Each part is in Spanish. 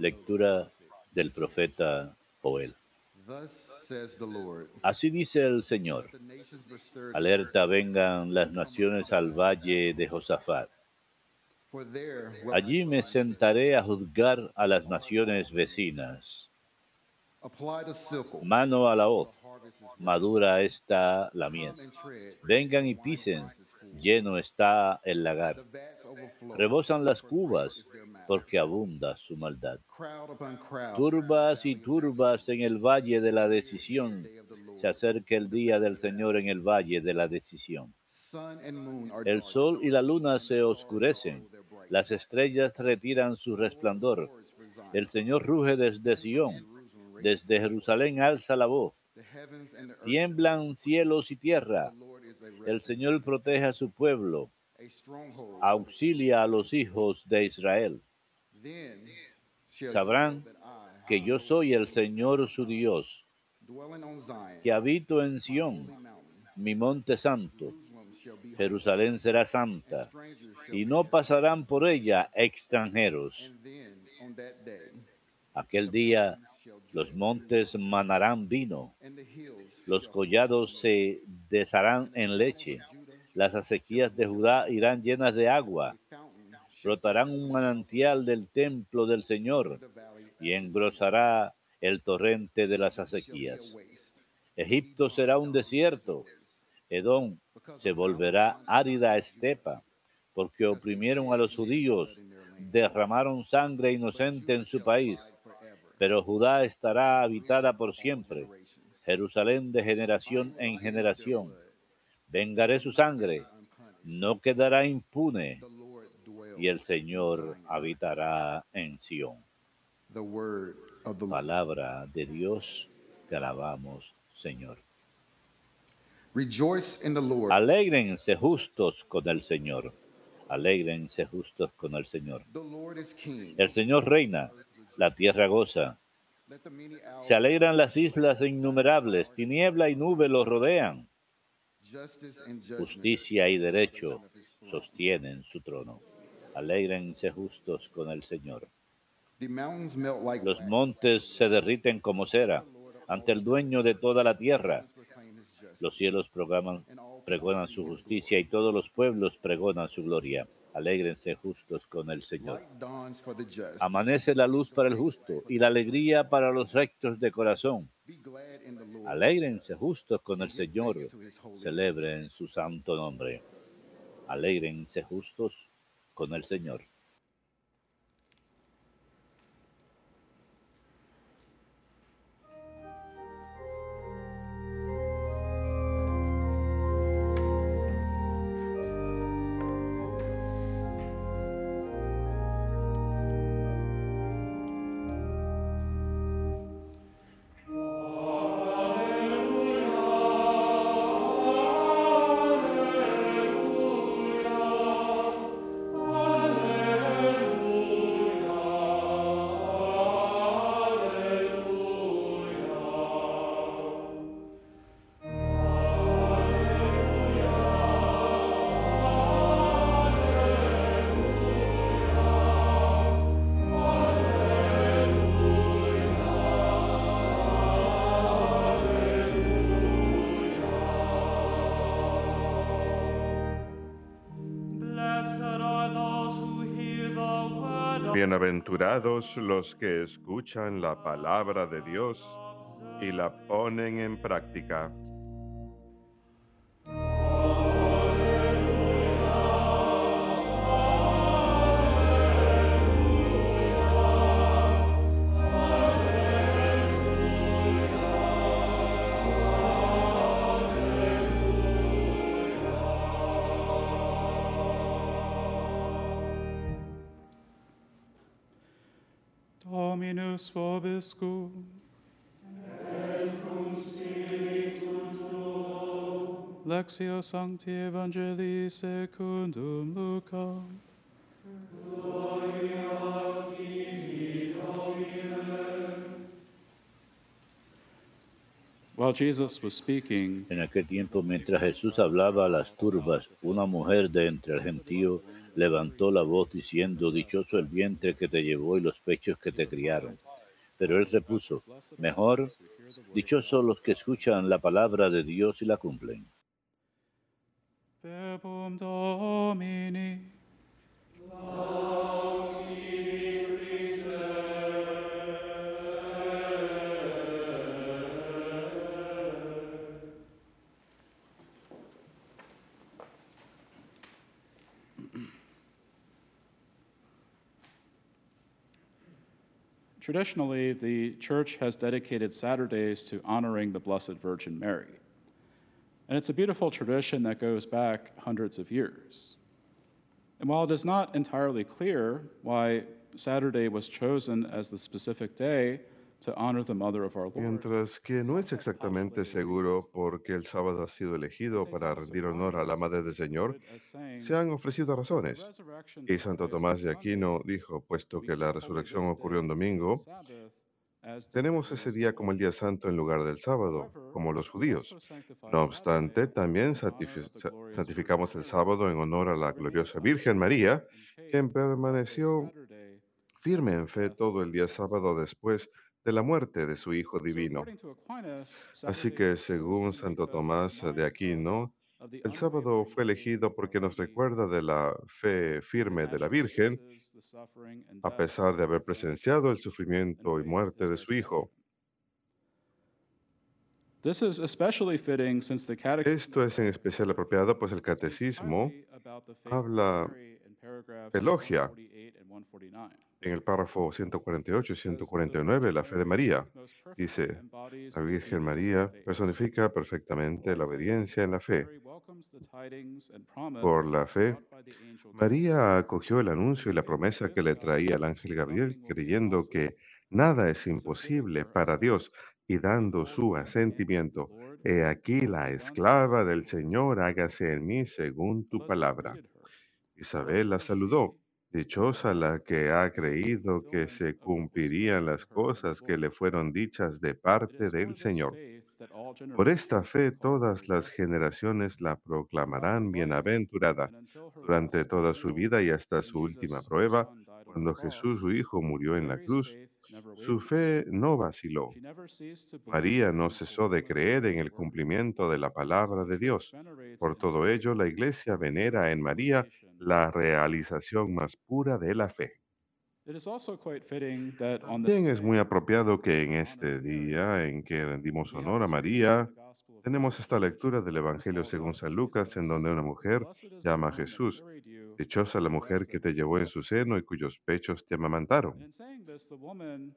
Lectura del profeta Joel. Thus says the Lord. Así dice el Señor. Alerta, vengan las naciones al valle de Josafat. Allí me sentaré a juzgar a las naciones vecinas. Mano a la hoz, madura está la mies. Vengan y pisen, lleno está el lagar. Rebosan las cubas, porque abunda su maldad. Turbas y turbas en el valle de la decisión. Se acerca el día del Señor en el valle de la decisión. El sol y la luna se oscurecen, las estrellas retiran su resplandor. El Señor ruge desde Sión, desde Jerusalén alza la voz. Tiemblan cielos y tierra. El Señor protege a su pueblo, auxilia a los hijos de Israel. Sabrán que yo soy el Señor su Dios, que habito en Sión, mi monte santo. Jerusalén será santa, y no pasarán por ella extranjeros. Aquel día los montes manarán vino, los collados se desharán en leche, las acequias de Judá irán llenas de agua, brotarán un manantial del templo del Señor y engrosará el torrente de las acequias. Egipto será un desierto, Edom se volverá árida estepa, porque oprimieron a los judíos, derramaron sangre inocente en su país, pero Judá estará habitada por siempre, Jerusalén de generación en generación. Vengaré su sangre, no quedará impune, y el Señor habitará en Sión. Palabra de Dios, te alabamos, Señor. Alégrense justos con el Señor. Alégrense justos con el Señor. El Señor reina, la tierra goza. Se alegran las islas innumerables, tiniebla y nube los rodean. Justicia y derecho sostienen su trono. Alégrense justos con el Señor. Los montes se derriten como cera ante el dueño de toda la tierra. Los cielos programan- pregonan su justicia y todos los pueblos pregonan su gloria. Alégrense justos con el Señor. Amanece la luz para el justo y la alegría para los rectos de corazón. Alégrense justos con el Señor. Celebren su santo nombre. Alégrense justos con el Señor. Bienaventurados los que escuchan la palabra de Dios y la ponen en práctica. Dominus vobiscum. Et cum spiritu tuo. Lexio Sancti Evangelii secundum Lucam. Gloria En aquel tiempo, mientras Jesús hablaba a las turbas, una mujer de entre el gentío levantó la voz diciendo, Dichoso el vientre que te llevó y los pechos que te criaron. Pero él repuso, Mejor, dichosos los que escuchan la palabra de Dios y la cumplen. Verbum Domini. Traditionally, the church has dedicated Saturdays to honoring the Blessed Virgin Mary. And it's a beautiful tradition that goes back hundreds of years. And while it is not entirely clear why Saturday was chosen as the specific day Mientras que no es exactamente seguro por qué el sábado ha sido elegido para rendir honor a la Madre del Señor, se han ofrecido razones. Y Santo Tomás de Aquino dijo, puesto que la resurrección ocurrió un domingo, tenemos ese día como el día santo en lugar del sábado, como los judíos. No obstante, también santifi- sa- santificamos el sábado en honor a la gloriosa Virgen María, quien permaneció firme en fe todo el día sábado después de la muerte de su Hijo divino. Así que, según Santo Tomás de Aquino, el sábado fue elegido porque nos recuerda de la fe firme de la Virgen, a pesar de haber presenciado el sufrimiento y muerte de su Hijo. Esto es en especial apropiado, pues el catecismo habla, elogia en el párrafo 148 y 149 la fe de María. Dice, la Virgen María personifica perfectamente la obediencia en la fe. Por la fe, María acogió el anuncio y la promesa que le traía el ángel Gabriel, creyendo que nada es imposible para Dios y dando su asentimiento. He aquí la esclava del Señor, hágase en mí según tu palabra. Isabel la saludó. Dichosa la que ha creído que se cumplirían las cosas que le fueron dichas de parte del Señor. Por esta fe todas las generaciones la proclamarán bienaventurada. Durante toda su vida y hasta su última prueba, cuando Jesús su Hijo murió en la cruz, su fe no vaciló. María no cesó de creer en el cumplimiento de la palabra de Dios. Por todo ello, la Iglesia venera en María la realización más pura de la fe. También es muy apropiado que en este día en que rendimos honor a María, tenemos esta lectura del Evangelio según San Lucas, en donde una mujer llama a Jesús, dichosa la mujer que te llevó en su seno y cuyos pechos te amamantaron.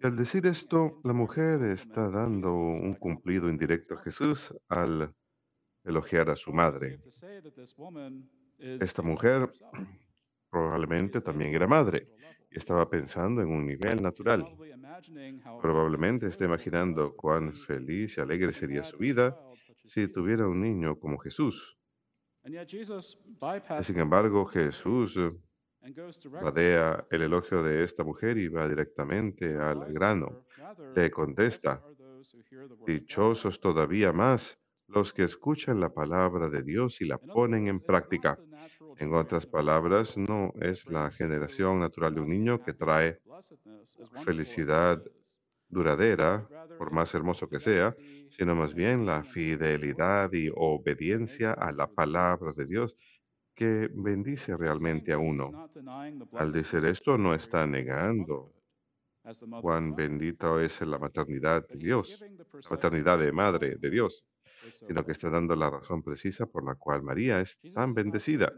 Y al decir esto, la mujer está dando un cumplido indirecto a Jesús al elogiar a su madre. Esta mujer probablemente también era madre y estaba pensando en un nivel natural. Probablemente esté imaginando cuán feliz y alegre sería su vida si tuviera un niño como Jesús. Y sin embargo, Jesús vadea el elogio de esta mujer y va directamente al grano. Le contesta, dichosos todavía más los que escuchan la palabra de Dios y la ponen en práctica. En otras palabras, no es la generación natural de un niño que trae felicidad duradera, por más hermoso que sea, sino más bien la fidelidad y obediencia a la palabra de Dios que bendice realmente a uno. Al decir esto, no está negando cuán bendita es la maternidad de Dios, la maternidad de madre de Dios, sino que está dando la razón precisa por la cual María es tan bendecida.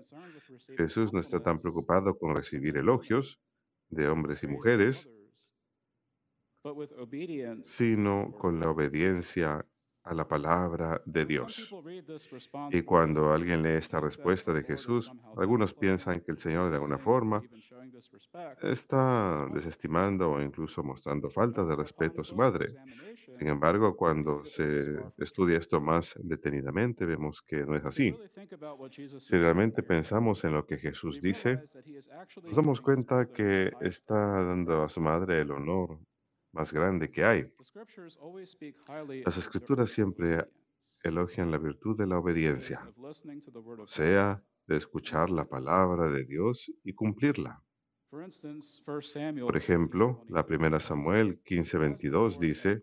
Jesús no está tan preocupado con recibir elogios de hombres y mujeres, sino con la obediencia a la palabra de Dios. Y cuando alguien lee esta respuesta de Jesús, algunos piensan que el Señor de alguna forma está desestimando o incluso mostrando falta de respeto a su madre. Sin embargo, cuando se estudia esto más detenidamente, vemos que no es así. Si realmente pensamos en lo que Jesús dice, nos damos cuenta que está dando a su madre el honor más grande que hay. Las escrituras siempre elogian la virtud de la obediencia, o sea, de escuchar la palabra de Dios y cumplirla. For instance, 1 Samuel Por ejemplo, la 15:22 primera Samuel "As the 15:22 Lord has dice,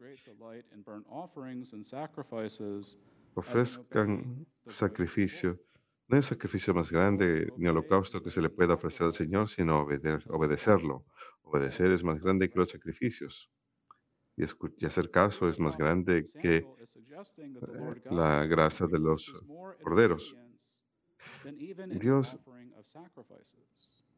ofrezcan sacrificio. Lord." No hay sacrificio más grande ni holocausto que se le pueda ofrecer al Señor sino obede- obedecerlo. Obedecer es más grande que los sacrificios. Y, hacer caso es más grande que eh, la grasa de los corderos. Dios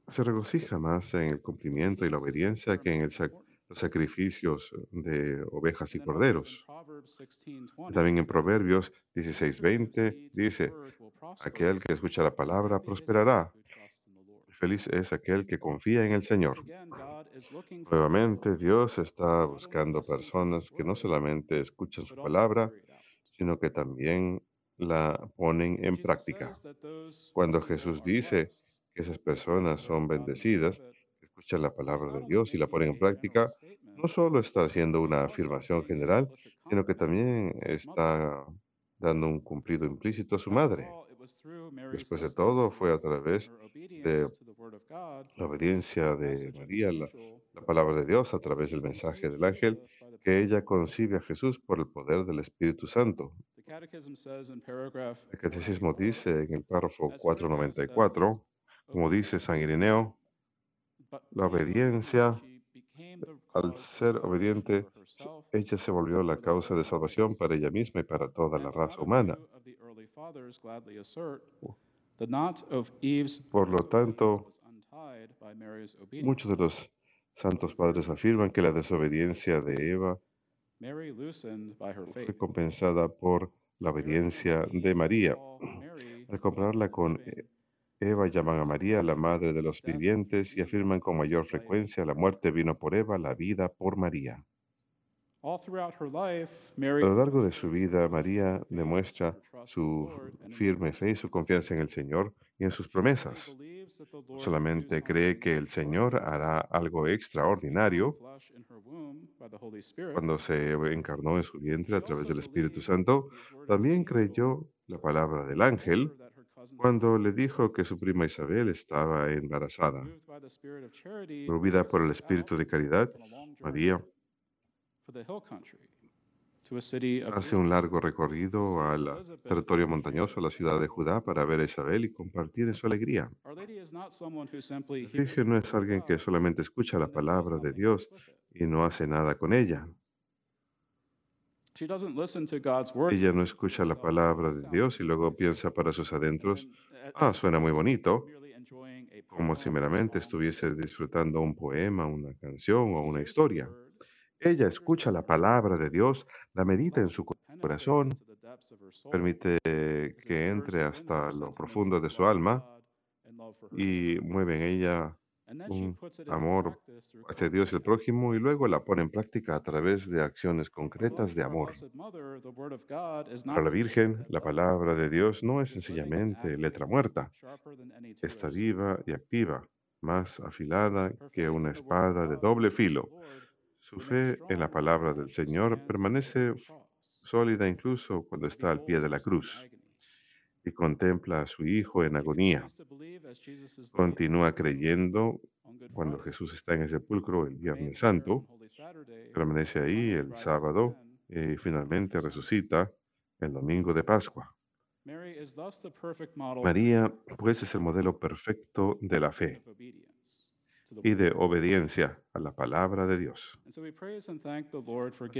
se regocija más en el cumplimiento y la obediencia que en el sac- los sacrificios de ovejas y corderos. Proverbs 16:20 También en Proverbios "Whoever 16:20 heeds the dice, aquel que escucha la palabra prosperará. Feliz es aquel que confía en el Señor. Nuevamente, Dios está buscando personas que no solamente escuchan su palabra, sino que también la ponen en práctica. Cuando Jesús dice que esas personas son bendecidas, escuchan la palabra de Dios y la ponen en práctica, no solo está haciendo una afirmación general, sino que también está dando un cumplido implícito a su madre. Después de todo, to fue a través de la obediencia de María, la, palabra de Dios, a través del mensaje del ángel, que ella concibe a. Jesús por el poder del Espíritu Santo. El catecismo 494, dice en el párrafo as Irenaeus says, 494, como dice San Ireneo, la obediencia, al ser obediente, ella se volvió la causa de salvación para ella misma y para toda la raza humana. Few of the early fathers gladly assert the knot of Eve's Por lo tanto, muchos de los santos padres afirman que la desobediencia de Eva Mary loosened by her fue compensada por la obediencia de María. Al compararla con living, Eva, llaman a María la madre de los vivientes y afirman con mayor frecuencia la muerte vino por Eva, la vida por María. A lo largo de su vida, María demuestra su firme fe y su confianza en el Señor y en sus promesas. Solamente cree que el Señor hará algo extraordinario cuando se encarnó en su vientre a través del Espíritu Santo. También creyó la palabra del ángel cuando le dijo que su prima Isabel estaba embarazada. Movida por el espíritu de caridad, María hace un largo recorrido al territorio montañoso, a la ciudad de. Judá, para ver a Isabel y compartir en su alegría. La Virgen no es alguien que solamente escucha la palabra de Dios y no hace nada con ella. She doesn't listen to God's word Ella no escucha la palabra "This de Dios y luego nice." piensa para sus adentros, a- ah, suena muy bonito, como si meramente estuviese disfrutando un poema, una canción o una historia. Ella escucha la palabra de Dios, la medita en su corazón, permite que entre hasta lo profundo of de su alma y mueve en ella un amor hacia Dios y el prójimo y luego la pone en práctica a través de acciones concretas de amor. Para la Virgen, la palabra de Dios no es sencillamente letra muerta, está viva y activa, más afilada que una espada de doble filo. Su fe en la palabra del Señor permanece sólida incluso cuando and está al pie de la cruz y contempla a su hijo en agonía. Continúa creyendo cuando Jesús está en el sepulcro el Viernes Santo, permanece ahí el sábado y finalmente resucita el domingo de Pascua. María, pues, es el modelo perfecto de la fe y de obediencia a la palabra de Dios.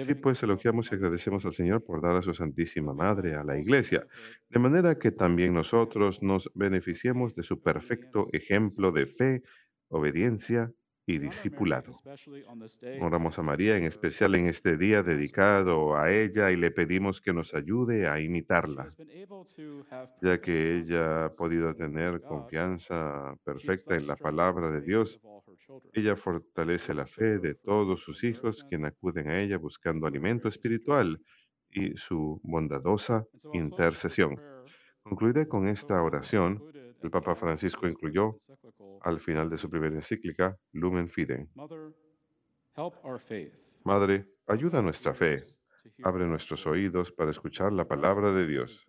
Así pues, elogiamos y agradecemos al Señor por dar a su Santísima Madre a la Iglesia, de manera que también nosotros nos beneficiemos de su perfecto ejemplo de fe, obediencia y discipulado. Honramos a María en especial en este día dedicado a ella y le pedimos que nos ayude a imitarla, ya que ella ha podido tener confianza perfecta en la palabra de Dios. Ella fortalece la fe de todos sus hijos quienes acuden a ella and buscando alimento espiritual y su bondadosa intercesión. Concluiré con esta oración. El Papa Francisco incluyó al final de su primera encíclica, Lumen Fidei. Mother, help our faith. Madre, ayuda nuestra fe, abre nuestros oídos para escuchar la palabra de Dios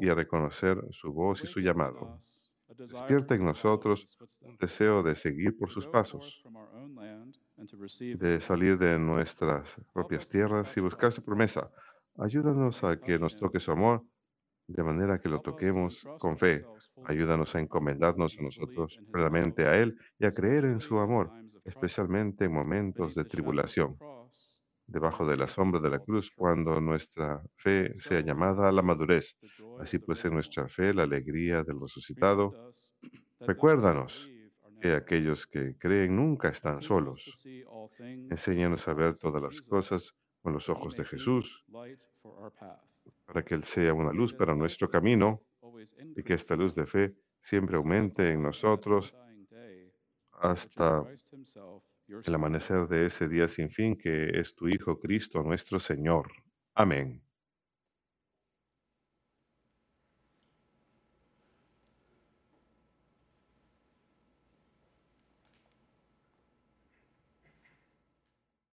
y a reconocer su voz y su llamado. Despierta en nosotros un deseo de seguir por sus pasos, de salir de nuestras propias tierras y buscar su promesa. Ayúdanos a que nos toque su amor de manera que lo toquemos con fe. Ayúdanos a encomendarnos a nosotros plenamente a Él y a creer en su amor, especialmente en momentos de tribulación, debajo de la sombra de la cruz, cuando nuestra fe sea llamada a la madurez. Así pues, en nuestra fe la alegría del resucitado. Recuérdanos que aquellos que creen nunca están solos. Enséñanos a ver todas las cosas con los ojos de Jesús para que Él sea una luz para nuestro camino y que esta luz de fe siempre aumente en nosotros hasta el amanecer de ese día sin fin que es tu Hijo Cristo nuestro Señor. Amén.